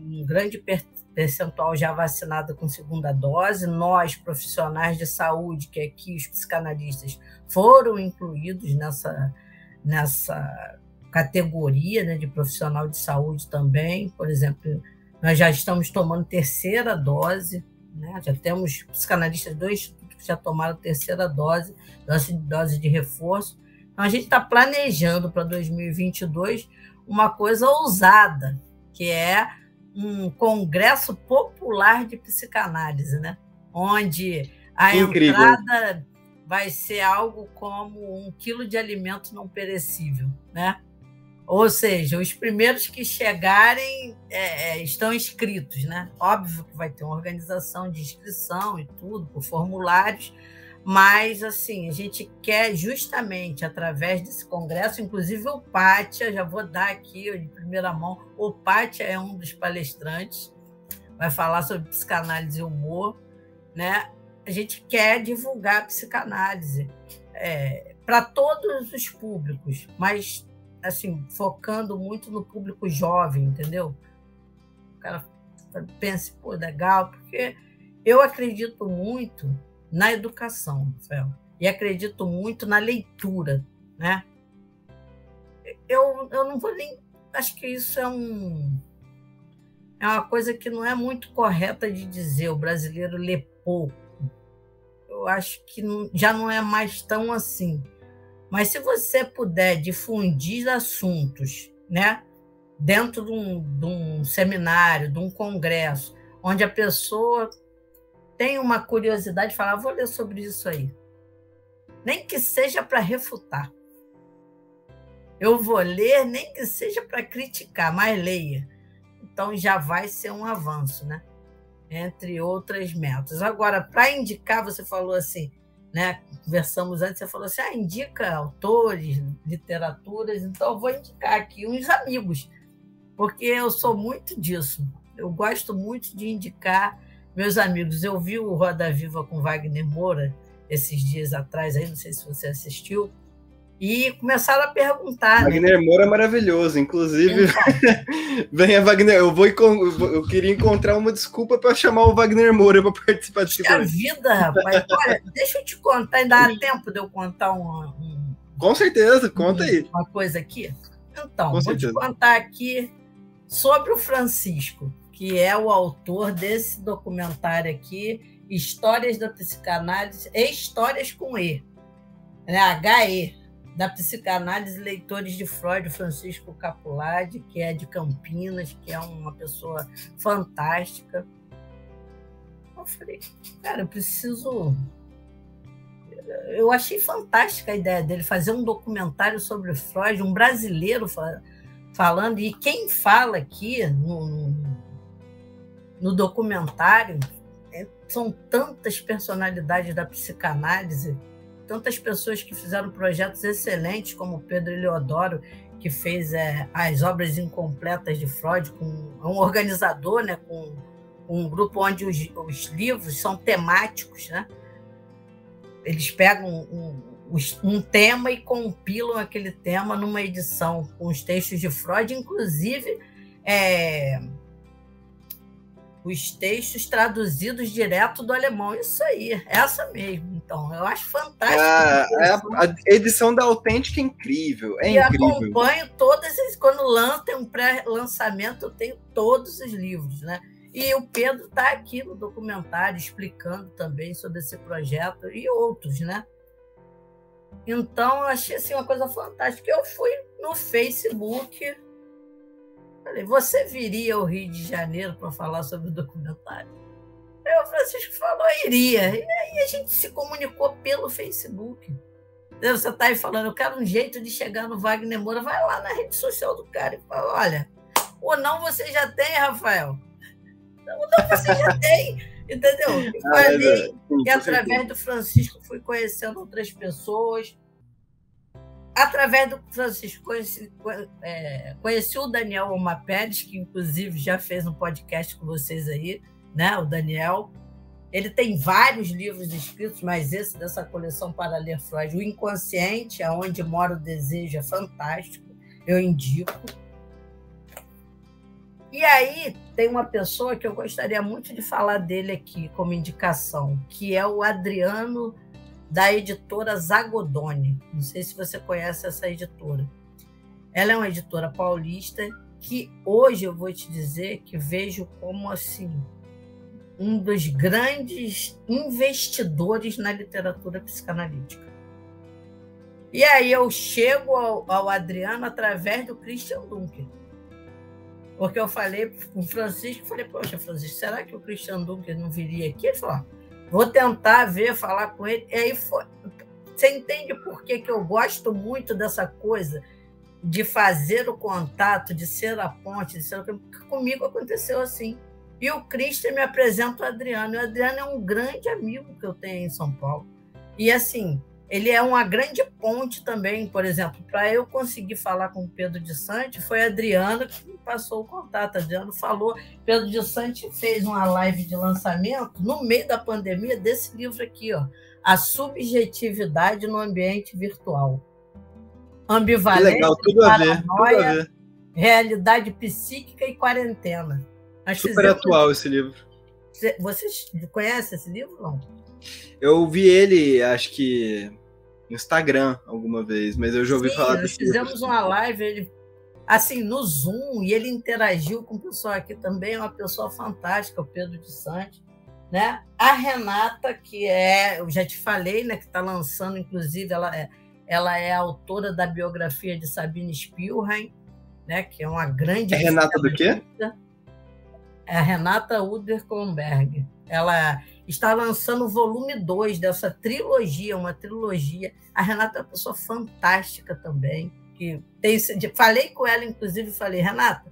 um grande percentual já vacinada com segunda dose. Nós, profissionais de saúde, que aqui os psicanalistas foram incluídos nessa, nessa categoria né, de profissional de saúde também. Por exemplo, nós já estamos tomando terceira dose, né? já temos psicanalistas do Instituto que já tomaram terceira dose, dose, dose de reforço então, a gente está planejando para 2022 uma coisa ousada, que é um congresso popular de psicanálise, né? onde a Incrível. entrada vai ser algo como um quilo de alimento não perecível, né? Ou seja, os primeiros que chegarem é, é estão inscritos, né? Óbvio que vai ter uma organização de inscrição e tudo, por formulários, mas, assim, a gente quer justamente através desse congresso, inclusive o Pátia, já vou dar aqui de primeira mão, o Pátia é um dos palestrantes, vai falar sobre psicanálise e humor, né? A gente quer divulgar a psicanálise é, para todos os públicos, mas, assim, focando muito no público jovem, entendeu? O cara pensa, pô, legal, porque eu acredito muito na educação, Rafael. E acredito muito na leitura, né? Eu, eu não vou nem. Acho que isso é um. É uma coisa que não é muito correta de dizer. O brasileiro lê pouco. Eu, acho que não, já não é mais tão assim. Mas se você puder difundir assuntos, né, dentro de um, de um seminário, de um congresso, onde a pessoa tem uma curiosidade de falar, vou ler sobre isso aí. Nem que seja para refutar. Eu vou ler, nem que seja para criticar, mas leia. Então já vai ser um avanço, né? Entre outras metas. Agora, para indicar, você falou assim, né? Conversamos antes, você falou assim: ah, indica autores, literaturas, então eu vou indicar aqui uns amigos, porque eu sou muito disso. Eu gosto muito de indicar meus amigos. Eu vi o Roda Viva com Wagner Moura esses dias atrás, aí, não sei se você assistiu, e começaram a perguntar. Né? Wagner né? Moura é maravilhoso, inclusive. Então. Venha, Wagner. Eu vou eu queria encontrar uma desculpa para chamar o Wagner Moura para participar desse A vida, rapaz. Olha, deixa eu te contar, ainda dá tempo de eu contar um. um Com certeza, conta aí. Uma coisa aqui. Então, Com vou certeza. te contar aqui sobre o Francisco, que é o autor desse documentário aqui, Histórias da Psicanálise e Histórias com E. Né? HE, da psicanálise Leitores de Freud, Francisco Capuladi, que é de Campinas, que é uma pessoa fantástica. Eu falei, cara, eu preciso. Eu achei fantástica a ideia dele fazer um documentário sobre Freud, um brasileiro falando, e quem fala aqui no, no documentário é, são tantas personalidades da psicanálise tantas pessoas que fizeram projetos excelentes, como Pedro Eleodoro, que fez é, as obras incompletas de Freud, com um organizador, né, com um grupo onde os, os livros são temáticos, né? Eles pegam um, um, um, tema e compilam aquele tema numa edição com os textos de Freud, inclusive é, os textos traduzidos direto do alemão. Isso aí, essa mesmo. Então, eu acho fantástico. Ah, a, a, edição da Autêntica é incrível. É e incrível. acompanho todas as. Quando lança, tem um pré-lançamento, eu tenho todos os livros, né? E o Pedro está aqui no documentário explicando também sobre esse projeto e outros, né? Então, eu achei assim, uma coisa fantástica. Eu fui no Facebook Falei, você viria ao Rio de Janeiro para falar sobre o documentário? Aí o Francisco falou, iria. E aí a gente se comunicou pelo Facebook. Você está aí falando, eu quero um jeito de chegar no Wagner Moura. Vai lá na rede social do cara e fala, olha, o não você já tem, Rafael. O não você já tem, entendeu? E ah, falei ah, que através do Francisco fui conhecendo outras pessoas através do Francisco, conheci, é, conheci o Daniel Omar Pérez, que inclusive já fez um podcast com vocês aí, né? O Daniel. Ele tem vários livros escritos, mas esse dessa coleção para ler Freud, O Inconsciente, Aonde Mora o Desejo, é fantástico, eu indico. E aí tem uma pessoa que eu gostaria muito de falar dele aqui como indicação, que é o Adriano da editora Zagodoni. Não sei se você conhece essa editora. Ela é uma editora paulista que hoje eu vou te dizer que vejo como assim um dos grandes investidores na literatura psicanalítica. E aí eu chego ao, ao Adriano através do Christian Dunker. Porque eu falei com o Francisco, falei, poxa, Francisco, será que o Christian Dunker não viria aqui? Ele falou, Vou tentar ver, falar com ele. E aí foi. Você entende por que, que eu gosto muito dessa coisa de fazer o contato, de ser a ponte, de ser comigo aconteceu assim. E o Christian me apresenta o Adriano. O Adriano é um grande amigo que eu tenho em São Paulo. E assim, ele é uma grande ponte também, por exemplo, para eu conseguir falar com o Pedro de Sante, foi a Adriana que me passou o contato. A Adriana falou, Pedro de Sante fez uma live de lançamento no meio da pandemia desse livro aqui, ó, A Subjetividade no Ambiente Virtual. Ambivalência, legal, tudo paranoia, a ver, tudo a realidade psíquica e quarentena. Nós Super atual esse livro. Vocês conhecem esse livro, não? Eu vi ele, acho que no Instagram alguma vez, mas eu já ouvi Sim, falar nós fizemos uma live, ele, assim, no Zoom, e ele interagiu com o pessoal aqui também, é uma pessoa fantástica, o Pedro de Santos. Né? A Renata, que é, eu já te falei, né, que está lançando, inclusive, ela é, ela é autora da biografia de Sabine Spielheim, né, que é uma grande. É Renata do quê? É a Renata Uder Kronberg. Ela está lançando o volume 2 dessa trilogia, uma trilogia. A Renata é uma pessoa fantástica também. Que tem, falei com ela, inclusive, falei, Renata,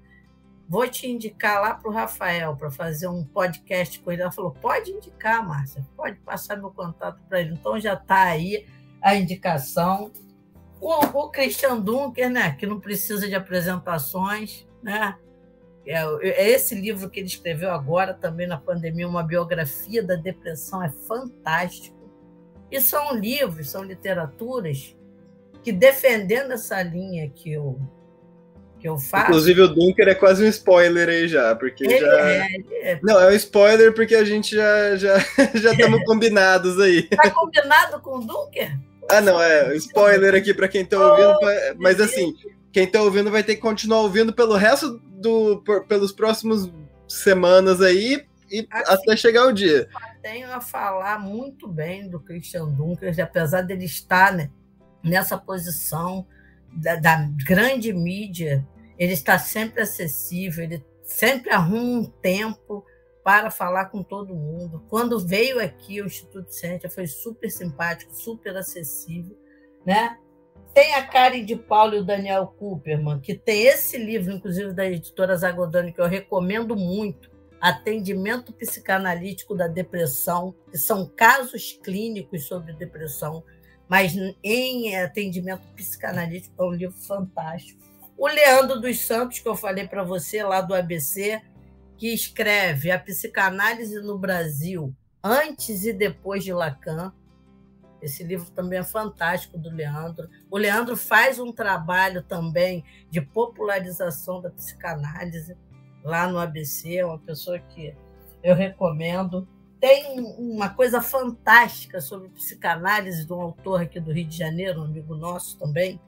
vou te indicar lá para o Rafael para fazer um podcast com ele. Ela falou: pode indicar, Márcia, pode passar meu contato para ele. Então já está aí a indicação. O, o Christian Dunker, né, que não precisa de apresentações, né? É, é, esse livro que ele escreveu agora, também na pandemia, uma biografia da depressão, é fantástico. E são livros, são literaturas que, defendendo essa linha que eu, que eu faço. Inclusive, o Dunker é quase um spoiler aí já, porque ele já. É, é... Não, é um spoiler porque a gente já já já estamos combinados aí. Tá combinado com o Dunker? Ah, não, é spoiler aqui para quem está ouvindo, oh, mas assim, quem está ouvindo vai ter que continuar ouvindo pelo resto do por, pelos próximos semanas aí e assim, até chegar o dia. Tenho a falar muito bem do Christian Dunker, apesar dele estar né, nessa posição da, da, grande mídia, ele está sempre acessível, ele sempre arruma um tempo para falar com todo mundo. Quando veio aqui o Instituto Ciência, foi super simpático, super acessível, né? Tem a Karen de Paulo e o Daniel Cooperman, que tem esse livro, inclusive da editora Zagodani, que eu recomendo muito, Atendimento Psicanalítico da Depressão, que são casos clínicos sobre depressão, mas em atendimento psicanalítico é um livro fantástico. O Leandro dos Santos, que eu falei para você lá do ABC, que escreve A Psicanálise no Brasil, antes e depois de Lacan, esse livro também é fantástico do Leandro. O Leandro faz um trabalho também de popularização da psicanálise lá no ABC, é uma pessoa que eu recomendo. Tem uma coisa fantástica sobre psicanálise de um autor aqui do Rio de Janeiro, um amigo nosso também,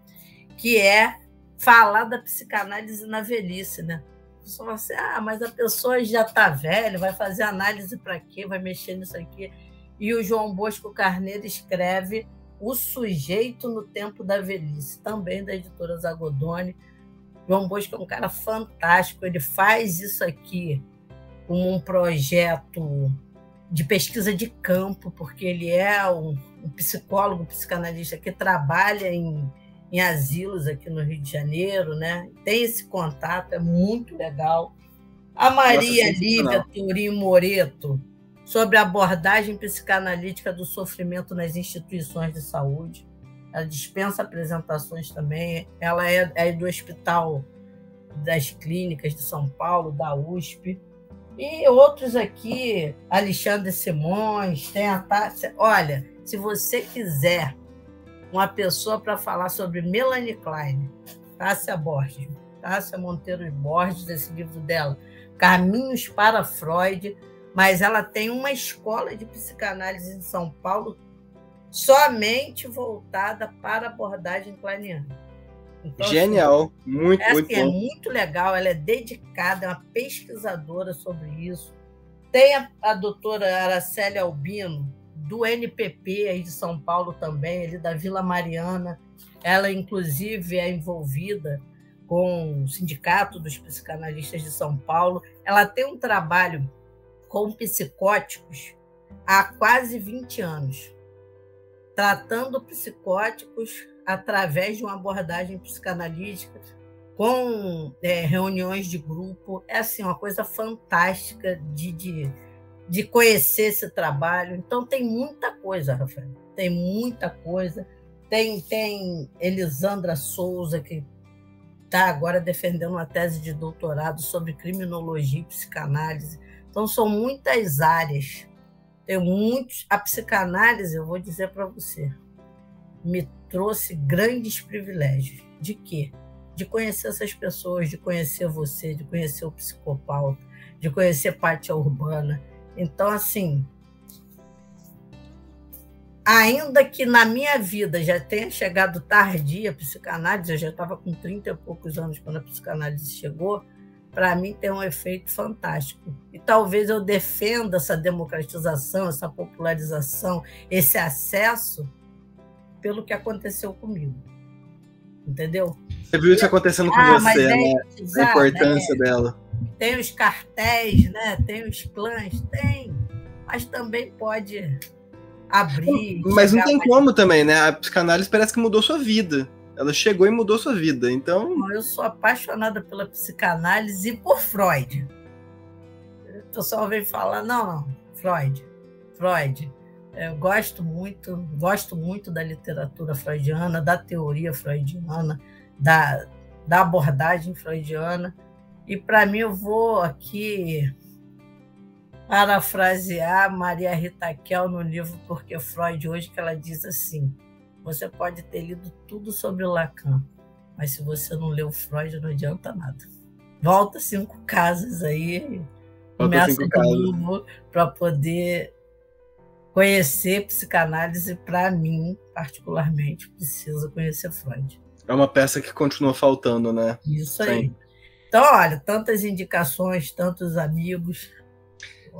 que é falar da psicanálise na velhice, né? Você fala assim, ah, mas a pessoa já está velha, vai fazer análise para quê? Vai mexer nisso aqui. E o João Bosco Carneiro escreve O Sujeito no Tempo da Velhice, também da editora Zagodoni. João Bosco é um cara fantástico, ele faz isso aqui como um projeto de pesquisa de campo, porque ele é um, um psicólogo, um psicanalista que trabalha em, em asilos aqui no Rio de Janeiro, né? Tem esse contato, é muito legal. A Maria Nossa, Lívia Turim Moreto, sobre a abordagem psicanalítica do sofrimento nas instituições de saúde. Ela dispensa apresentações também. Ela é, é do Hospital das Clínicas de São Paulo, da USP. E outros aqui, Alexandre Simões, tem a Tássia. Olha, se você quiser uma pessoa para falar sobre Melanie Klein, Tássia Borges, Tássia Monteiro Borges, esse livro dela, Caminhos para Freud, mas ela tem uma escola de psicanálise em São Paulo somente voltada para abordagem kleiniana. Então, assim, Genial, muito, é, muito assim. É muito legal, ela é dedicada, é uma pesquisadora sobre isso. Tem a, a doutora Araceli Albino, do NPP aí de São Paulo também, ali da Vila Mariana. Ela, inclusive, é envolvida com o Sindicato dos Psicanalistas de São Paulo. Ela tem um trabalho com psicóticos há quase 20 anos, tratando psicóticos através de uma abordagem psicanalítica, com é, reuniões de grupo. É assim, uma coisa fantástica de, de, de conhecer esse trabalho. Então, tem muita coisa, Rafael, tem muita coisa. Tem, tem Elisandra Souza, que está agora defendendo uma tese de doutorado sobre criminologia e psicanálise. Então, são muitas áreas. Tem muitos. A psicanálise, eu vou dizer para você, me trouxe grandes privilégios. De quê? De conhecer essas pessoas, de conhecer você, de conhecer o psicopauta, de conhecer parte urbana. Então, assim, ainda que na minha vida já tenha chegado tardia a psicanálise, eu já estava com 30 e poucos anos quando a psicanálise chegou, para mim tem um efeito fantástico. E talvez eu defenda essa democratização, essa popularização, esse acesso pelo que aconteceu comigo. Entendeu? Você viu isso acontecendo com ah, você, é, né? Exato, a importância é. dela. Tem os cartéis, né? Tem os clãs, tem. Mas também pode abrir. Mas não tem mais... como também, né? A psicanálise parece que mudou sua vida. Ela chegou e mudou sua vida. Então. Eu sou apaixonada pela psicanálise e por Freud. O pessoal vem falar, não, não, Freud, Freud. Eu gosto muito, gosto muito da literatura freudiana, da teoria freudiana, da, da abordagem freudiana. E para mim, eu vou aqui parafrasear Maria Rita Kel no livro Porque Freud, hoje, que ela diz assim: você pode ter lido tudo sobre o Lacan, mas se você não leu Freud, não adianta nada. Volta cinco casas aí, começa de novo para poder conhecer psicanálise. Para mim, particularmente, precisa conhecer Freud. É uma peça que continua faltando, né? Isso aí. Sim. Então, olha, tantas indicações, tantos amigos.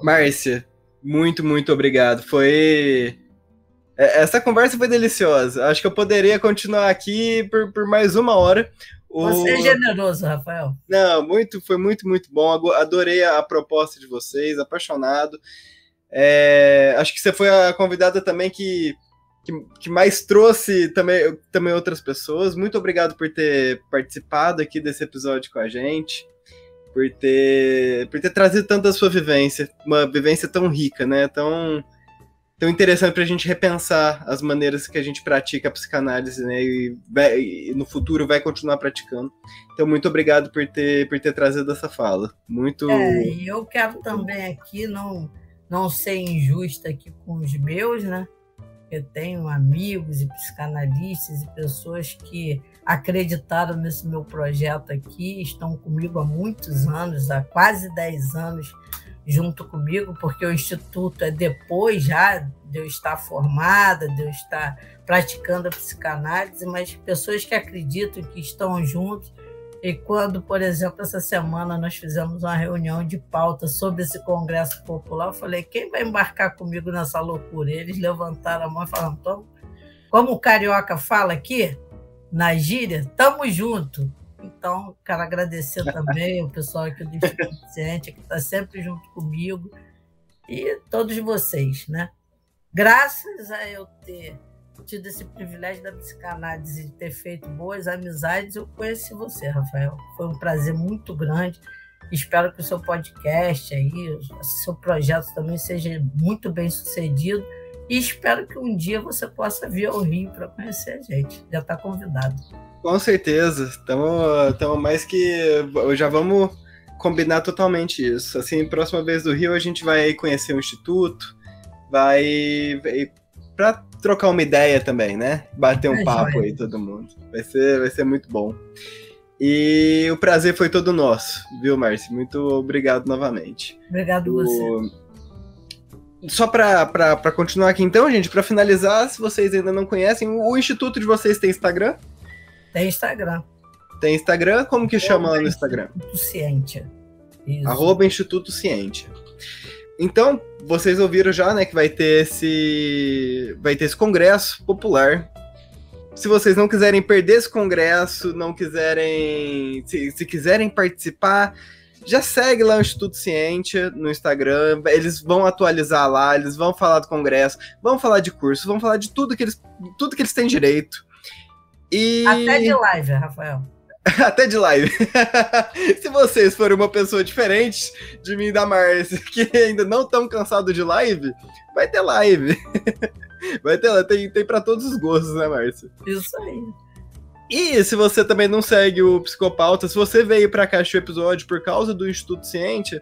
Márcia, muito, muito obrigado. Foi essa conversa foi deliciosa. Acho que eu poderia continuar aqui por, por mais uma hora. O... Você é generoso, Rafael. Não, muito, foi muito, muito bom. Adorei a proposta de vocês, apaixonado. É, acho que você foi a convidada também que, que, que, mais trouxe também, também outras pessoas. Muito obrigado por ter participado aqui desse episódio com a gente, por ter, por ter trazido tanto da sua vivência, uma vivência tão rica, né? Tão tão interessante para a gente repensar as maneiras que a gente pratica a psicanálise, né? E, vai, e, no futuro vai continuar praticando. Então, muito obrigado por ter, por ter trazido essa fala. Muito. É, eu quero também aqui não, não ser injusta aqui com os meus, né? Eu tenho amigos e psicanalistas e pessoas que acreditaram nesse meu projeto aqui, estão comigo há muitos anos, há quase 10 anos junto comigo, porque o Instituto é depois já de eu estar formada, de eu estar praticando a psicanálise, mas pessoas que acreditam que estão juntos. E quando, por exemplo, essa semana nós fizemos uma reunião de pauta sobre esse Congresso Popular, eu falei: quem vai embarcar comigo nessa loucura? Eles levantaram a mão e falaram: como o carioca fala aqui, na gíria, estamos juntos. Então, quero agradecer também o pessoal aqui do Instituto Ciente, que está sempre junto comigo, e todos vocês, né? Graças a eu ter tido esse privilégio da psicanálise de ter feito boas amizades, eu conheci você, Rafael. Foi um prazer muito grande. Espero que o seu podcast aí, o seu projeto também seja muito bem sucedido. E espero que um dia você possa vir ao Rio para conhecer a gente. Já está convidado. Com certeza. Estamos mais que. Já vamos combinar totalmente isso. Assim, próxima vez do Rio a gente vai conhecer o Instituto, vai. para trocar uma ideia também, né? Bater um é papo joia. aí, todo mundo. Vai ser, vai ser muito bom. E o prazer foi todo nosso, viu, Márcio? Muito obrigado novamente. Obrigado o... você. Só para continuar aqui então, gente, para finalizar, se vocês ainda não conhecem, o Instituto de vocês tem Instagram? Tem Instagram. Tem Instagram? Como que chama no Instagram? Instituto Ciência. Isso. Arroba Instituto Ciência. Então, vocês ouviram já, né, que vai ter esse vai ter esse congresso popular. Se vocês não quiserem perder esse congresso, não quiserem, se, se quiserem participar, já segue lá o Instituto Ciência no Instagram. Eles vão atualizar lá, eles vão falar do congresso, vão falar de curso, vão falar de tudo que eles, tudo que eles têm direito. E... Até de live, Rafael. Até de live. Se vocês forem uma pessoa diferente de mim e da Márcia, que ainda não estão cansados de live, vai ter live. Vai ter, tem, tem para todos os gostos, né, Márcia? Isso aí. E se você também não segue o Psicopauta, se você veio para cá este episódio por causa do Instituto Ciente,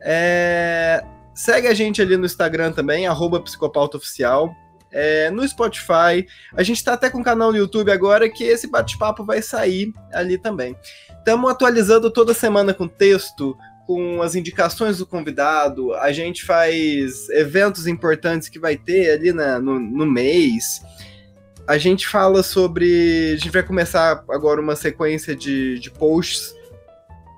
é... segue a gente ali no Instagram também, psicopautaoficial é, no Spotify. A gente está até com um canal no YouTube agora que esse bate-papo vai sair ali também. Estamos atualizando toda semana com texto, com as indicações do convidado. A gente faz eventos importantes que vai ter ali na, no, no mês. A gente fala sobre. A gente vai começar agora uma sequência de, de posts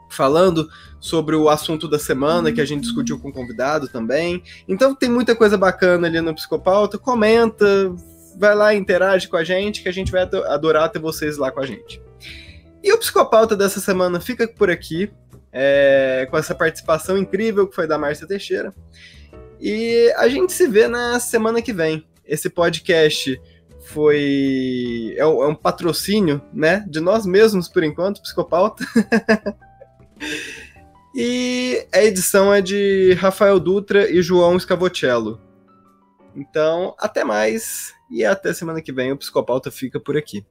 falando sobre o assunto da semana que a gente discutiu com o convidado também. Então tem muita coisa bacana ali no Psicopauta. Comenta, vai lá, interage com a gente, que a gente vai adorar ter vocês lá com a gente. E o Psicopauta dessa semana fica por aqui, é, com essa participação incrível que foi da Márcia Teixeira. E a gente se vê na semana que vem. Esse podcast foi. É um, é um patrocínio, né? De nós mesmos, por enquanto, Psicopauta. e a edição é de Rafael Dutra e João Scavocello. Então, até mais e até semana que vem. O Psicopauta fica por aqui.